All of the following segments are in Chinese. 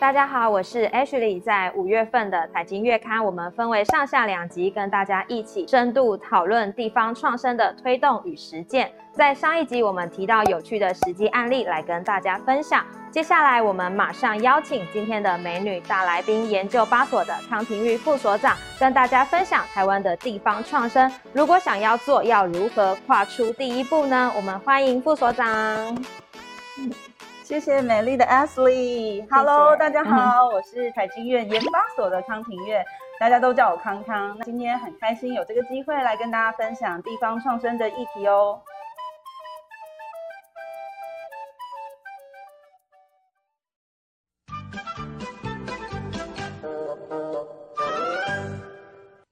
大家好，我是 Ashley。在五月份的财经月刊，我们分为上下两集，跟大家一起深度讨论地方创生的推动与实践。在上一集，我们提到有趣的实际案例来跟大家分享。接下来，我们马上邀请今天的美女大来宾，研究八所的康廷玉副所长，跟大家分享台湾的地方创生。如果想要做，要如何跨出第一步呢？我们欢迎副所长。谢谢美丽的 Ashley。Hello，大家好，我是台经院研发所的康庭月，大家都叫我康康。那今天很开心有这个机会来跟大家分享地方创生的议题哦。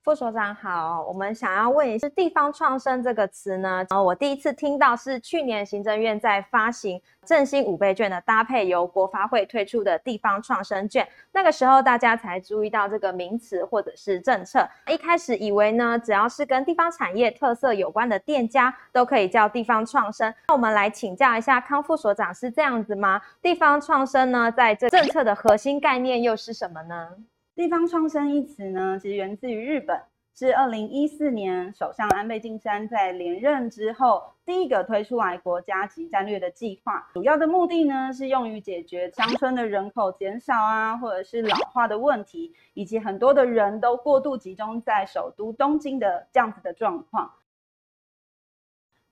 副所长好，我们想要问一下“地方创生”这个词呢？然后我第一次听到是去年行政院在发行振兴五倍券的搭配，由国发会推出的地方创生券。那个时候大家才注意到这个名词或者是政策。一开始以为呢，只要是跟地方产业特色有关的店家都可以叫地方创生。那我们来请教一下康副所长，是这样子吗？地方创生呢，在这政策的核心概念又是什么呢？地方创生一词呢，其实源自于日本，是二零一四年首相安倍晋三在连任之后第一个推出来国家级战略的计划。主要的目的呢，是用于解决乡村的人口减少啊，或者是老化的问题，以及很多的人都过度集中在首都东京的这样子的状况。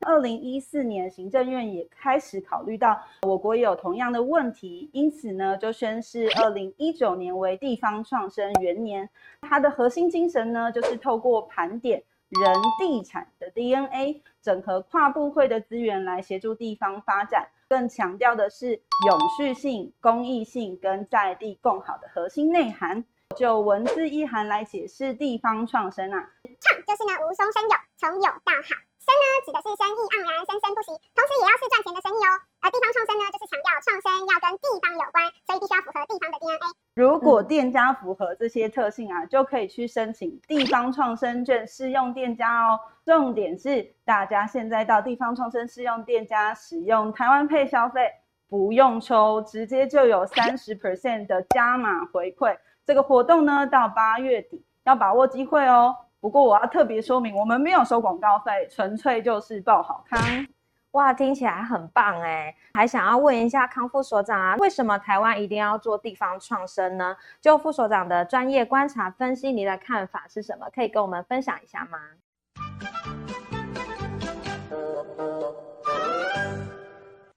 二零一四年，行政院也开始考虑到我国也有同样的问题，因此呢，就宣示二零一九年为地方创生元年。它的核心精神呢，就是透过盘点人地产的 DNA，整合跨部会的资源来协助地方发展，更强调的是永续性、公益性跟在地共好的核心内涵。就文字意涵来解释地方创生啊，创就是呢无中生有，从有到好。生呢，指的是生意盎然、生生不息，同时也要是赚钱的生意哦。而地方创生呢，就是强调创生要跟地方有关，所以必须要符合地方的 DNA。如果店家符合这些特性啊，就可以去申请地方创生券试用店家哦。重点是，大家现在到地方创生试用店家使用台湾配消费，不用抽，直接就有三十 percent 的加码回馈。这个活动呢，到八月底，要把握机会哦。不过我要特别说明，我们没有收广告费，纯粹就是报好康。哇，听起来很棒哎！还想要问一下康副所长啊，为什么台湾一定要做地方创生呢？就副所长的专业观察分析，你的看法是什么？可以跟我们分享一下吗？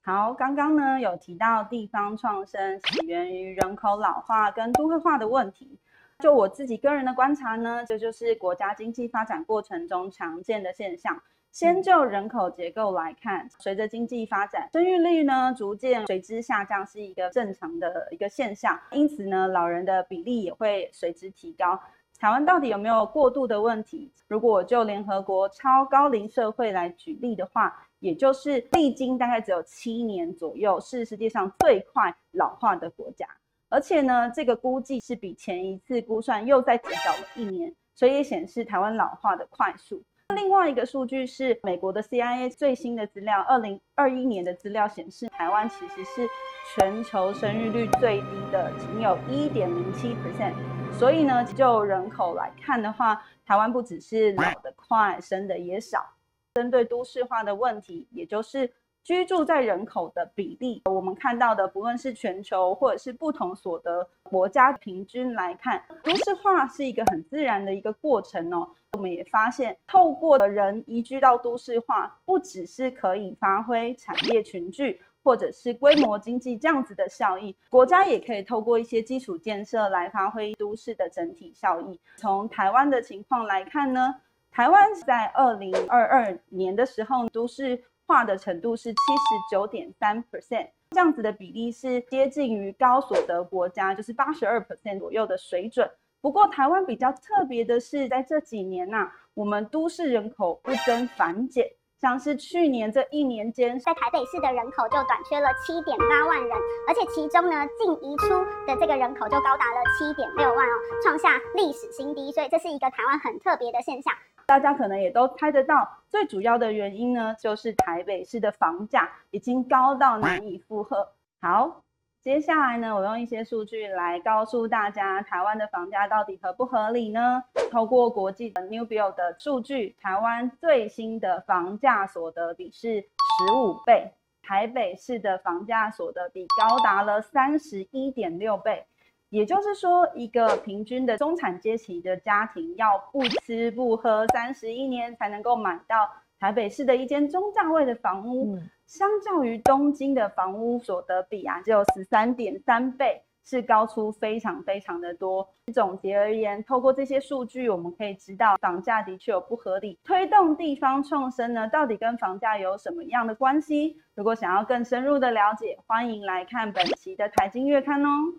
好，刚刚呢有提到地方创生起源于人口老化跟都会化的问题。就我自己个人的观察呢，这就是国家经济发展过程中常见的现象。先就人口结构来看，随着经济发展，生育率呢逐渐随之下降，是一个正常的一个现象。因此呢，老人的比例也会随之提高。台湾到底有没有过度的问题？如果就联合国超高龄社会来举例的话，也就是历经大概只有七年左右，是世界上最快老化的国家。而且呢，这个估计是比前一次估算又再减少了一年，所以显示台湾老化的快速。另外一个数据是美国的 CIA 最新的资料，二零二一年的资料显示，台湾其实是全球生育率最低的，仅有一点零七 percent。所以呢，就人口来看的话，台湾不只是老的快，生的也少。针对都市化的问题，也就是。居住在人口的比例，我们看到的，不论是全球或者是不同所得国家平均来看，都市化是一个很自然的一个过程哦。我们也发现，透过的人移居到都市化，不只是可以发挥产业群聚或者是规模经济这样子的效益，国家也可以透过一些基础建设来发挥都市的整体效益。从台湾的情况来看呢，台湾在二零二二年的时候，都市化的程度是七十九点三 percent，这样子的比例是接近于高所得国家，就是八十二 percent 左右的水准。不过台湾比较特别的是，在这几年呐，我们都市人口不增反减，像是去年这一年间，在台北市的人口就短缺了七点八万人，而且其中呢，净移出的这个人口就高达了七点六万哦，创下历史新低，所以这是一个台湾很特别的现象。大家可能也都猜得到，最主要的原因呢，就是台北市的房价已经高到难以负荷。好，接下来呢，我用一些数据来告诉大家，台湾的房价到底合不合理呢？透过国际的 New Build 的数据，台湾最新的房价所得比是十五倍，台北市的房价所得比高达了三十一点六倍。也就是说，一个平均的中产阶级的家庭，要不吃不喝三十一年才能够买到台北市的一间中价位的房屋，相较于东京的房屋所得比啊，只有十三点三倍，是高出非常非常的多。总结而言，透过这些数据，我们可以知道房价的确有不合理。推动地方创生呢，到底跟房价有什么样的关系？如果想要更深入的了解，欢迎来看本期的财经月刊哦。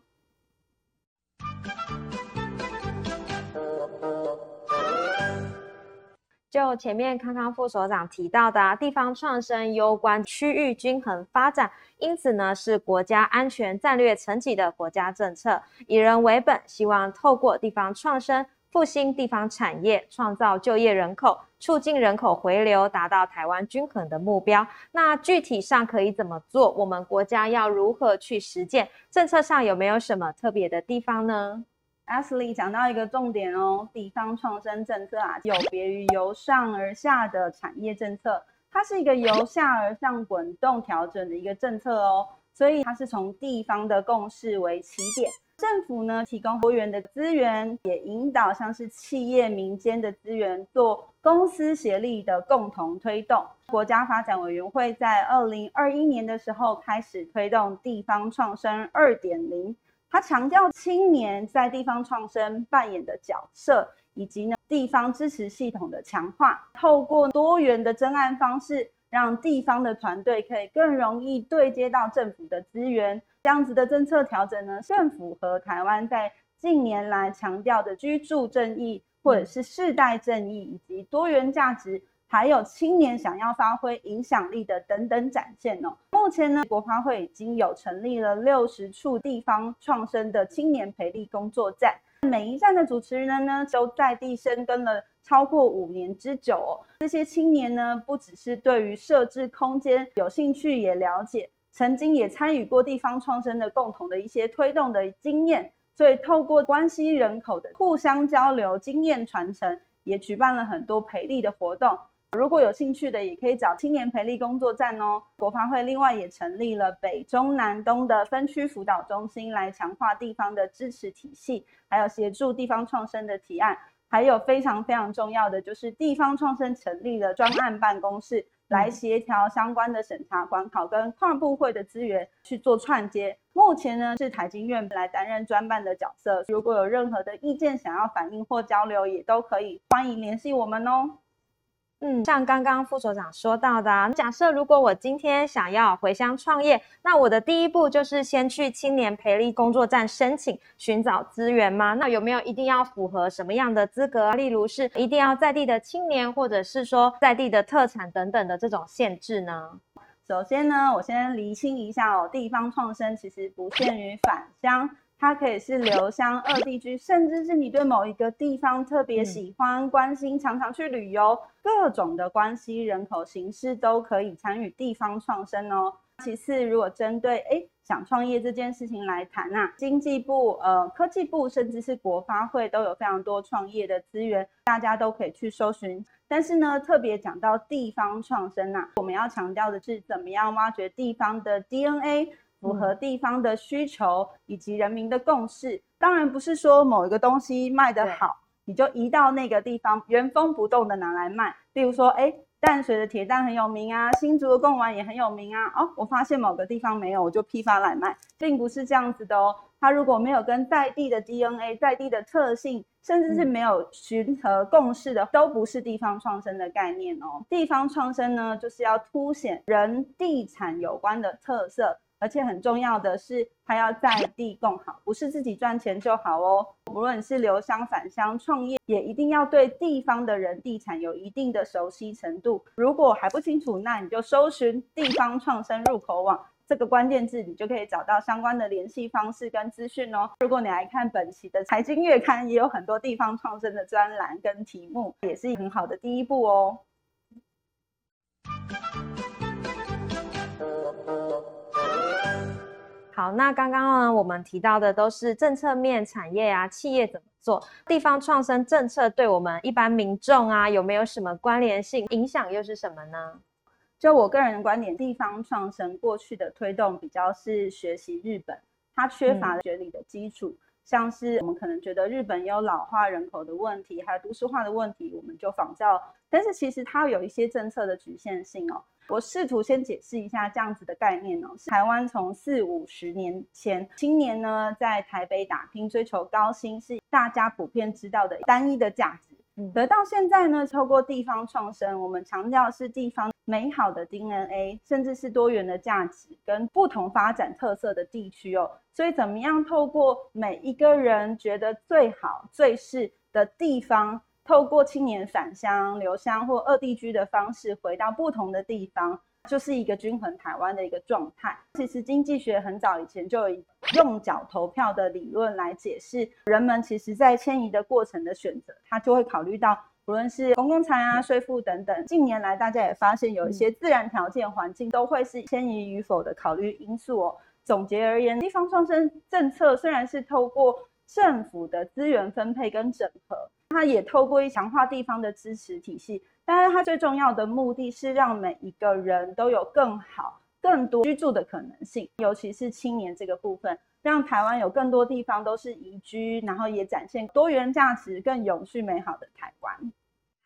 就前面康康副所长提到的，地方创生攸关区域均衡发展，因此呢是国家安全战略层级的国家政策，以人为本，希望透过地方创生复兴地方产业，创造就业人口，促进人口回流，达到台湾均衡的目标。那具体上可以怎么做？我们国家要如何去实践？政策上有没有什么特别的地方呢？Ashley 讲到一个重点哦，地方创生政策啊，有别于由上而下的产业政策，它是一个由下而上滚动调整的一个政策哦，所以它是从地方的共识为起点，政府呢提供多元的资源，也引导像是企业民间的资源做公司协力的共同推动。国家发展委员会在二零二一年的时候开始推动地方创生二点零。他强调青年在地方创生扮演的角色，以及呢地方支持系统的强化，透过多元的征案方式，让地方的团队可以更容易对接到政府的资源。这样子的政策调整呢，更符合台湾在近年来强调的居住正义，或者是世代正义，以及多元价值。还有青年想要发挥影响力的等等展现哦。目前呢，国发会已经有成立了六十处地方创生的青年培力工作站，每一站的主持人呢都在地深耕了超过五年之久哦。这些青年呢，不只是对于设置空间有兴趣，也了解，曾经也参与过地方创生的共同的一些推动的经验，所以透过关系人口的互相交流、经验传承，也举办了很多培力的活动。如果有兴趣的，也可以找青年培力工作站哦。国发会另外也成立了北中南东的分区辅导中心，来强化地方的支持体系，还有协助地方创生的提案。还有非常非常重要的，就是地方创生成立了专案办公室，来协调相关的审查管考跟跨部会的资源去做串接。目前呢是台经院来担任专办的角色。如果有任何的意见想要反映或交流，也都可以欢迎联系我们哦。嗯，像刚刚副所长说到的，假设如果我今天想要回乡创业，那我的第一步就是先去青年培力工作站申请寻找资源吗？那有没有一定要符合什么样的资格？例如是一定要在地的青年，或者是说在地的特产等等的这种限制呢？首先呢，我先厘清一下哦，地方创生其实不限于返乡。它可以是留乡二地居，甚至是你对某一个地方特别喜欢、关心，常常去旅游，各种的关系人口形式都可以参与地方创生哦。其次，如果针对哎想创业这件事情来谈啊，经济部、呃科技部，甚至是国发会都有非常多创业的资源，大家都可以去搜寻。但是呢，特别讲到地方创生啊，我们要强调的是怎么样挖掘地方的 DNA。符合地方的需求以及人民的共识，当然不是说某一个东西卖得好，你就移到那个地方原封不动的拿来卖。例如说，哎，淡水的铁蛋很有名啊，新竹的贡丸也很有名啊。哦，我发现某个地方没有，我就批发来卖，并不是这样子的哦。它如果没有跟在地的 DNA、在地的特性，甚至是没有寻和共识的，都不是地方创生的概念哦。地方创生呢，就是要凸显人地产有关的特色。而且很重要的是，他要在地共好，不是自己赚钱就好哦。无论是留乡返乡创业，也一定要对地方的人地产有一定的熟悉程度。如果还不清楚，那你就搜寻“地方创生入口网”这个关键字，你就可以找到相关的联系方式跟资讯哦。如果你来看本期的财经月刊，也有很多地方创生的专栏跟题目，也是很好的第一步哦。好，那刚刚呢，我们提到的都是政策面、产业啊、企业怎么做，地方创生政策对我们一般民众啊，有没有什么关联性？影响又是什么呢？就我个人的观点，地方创生过去的推动比较是学习日本，它缺乏了学理的基础。像是我们可能觉得日本有老化人口的问题，还有都市化的问题，我们就仿照。但是其实它有一些政策的局限性哦。我试图先解释一下这样子的概念哦。台湾从四五十年前，青年呢在台北打拼，追求高薪，是大家普遍知道的单一的价值。得到现在呢，透过地方创生，我们强调是地方美好的 DNA，甚至是多元的价值跟不同发展特色的地区哦。所以怎么样透过每一个人觉得最好、最适的地方，透过青年返乡、留乡或二地居的方式回到不同的地方。就是一个均衡台湾的一个状态。其实经济学很早以前就有用脚投票的理论来解释，人们其实在迁移的过程的选择，他就会考虑到无论是公共财啊、税负等等。近年来大家也发现有一些自然条件、环境都会是迁移与否的考虑因素哦。总结而言，地方创生政策虽然是透过政府的资源分配跟整合，它也透过一强化地方的支持体系。但是它最重要的目的是让每一个人都有更好、更多居住的可能性，尤其是青年这个部分，让台湾有更多地方都是宜居，然后也展现多元价值、更永续美好的台湾。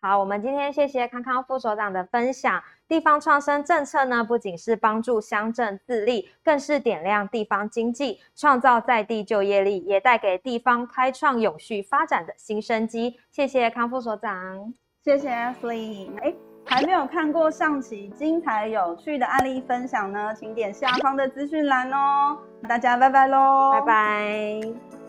好，我们今天谢谢康康副所长的分享。地方创生政策呢，不仅是帮助乡镇自立，更是点亮地方经济，创造在地就业力，也带给地方开创永续发展的新生机。谢谢康副所长。谢谢 Ashley。哎，还没有看过上期精彩有趣的案例分享呢，请点下方的资讯栏哦。大家拜拜喽，拜拜。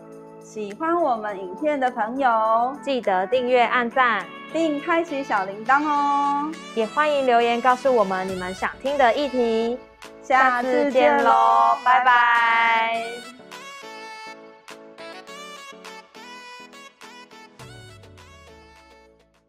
喜欢我们影片的朋友，记得订阅、按赞，并开启小铃铛哦。也欢迎留言告诉我们你们想听的议题。下次见喽，拜拜。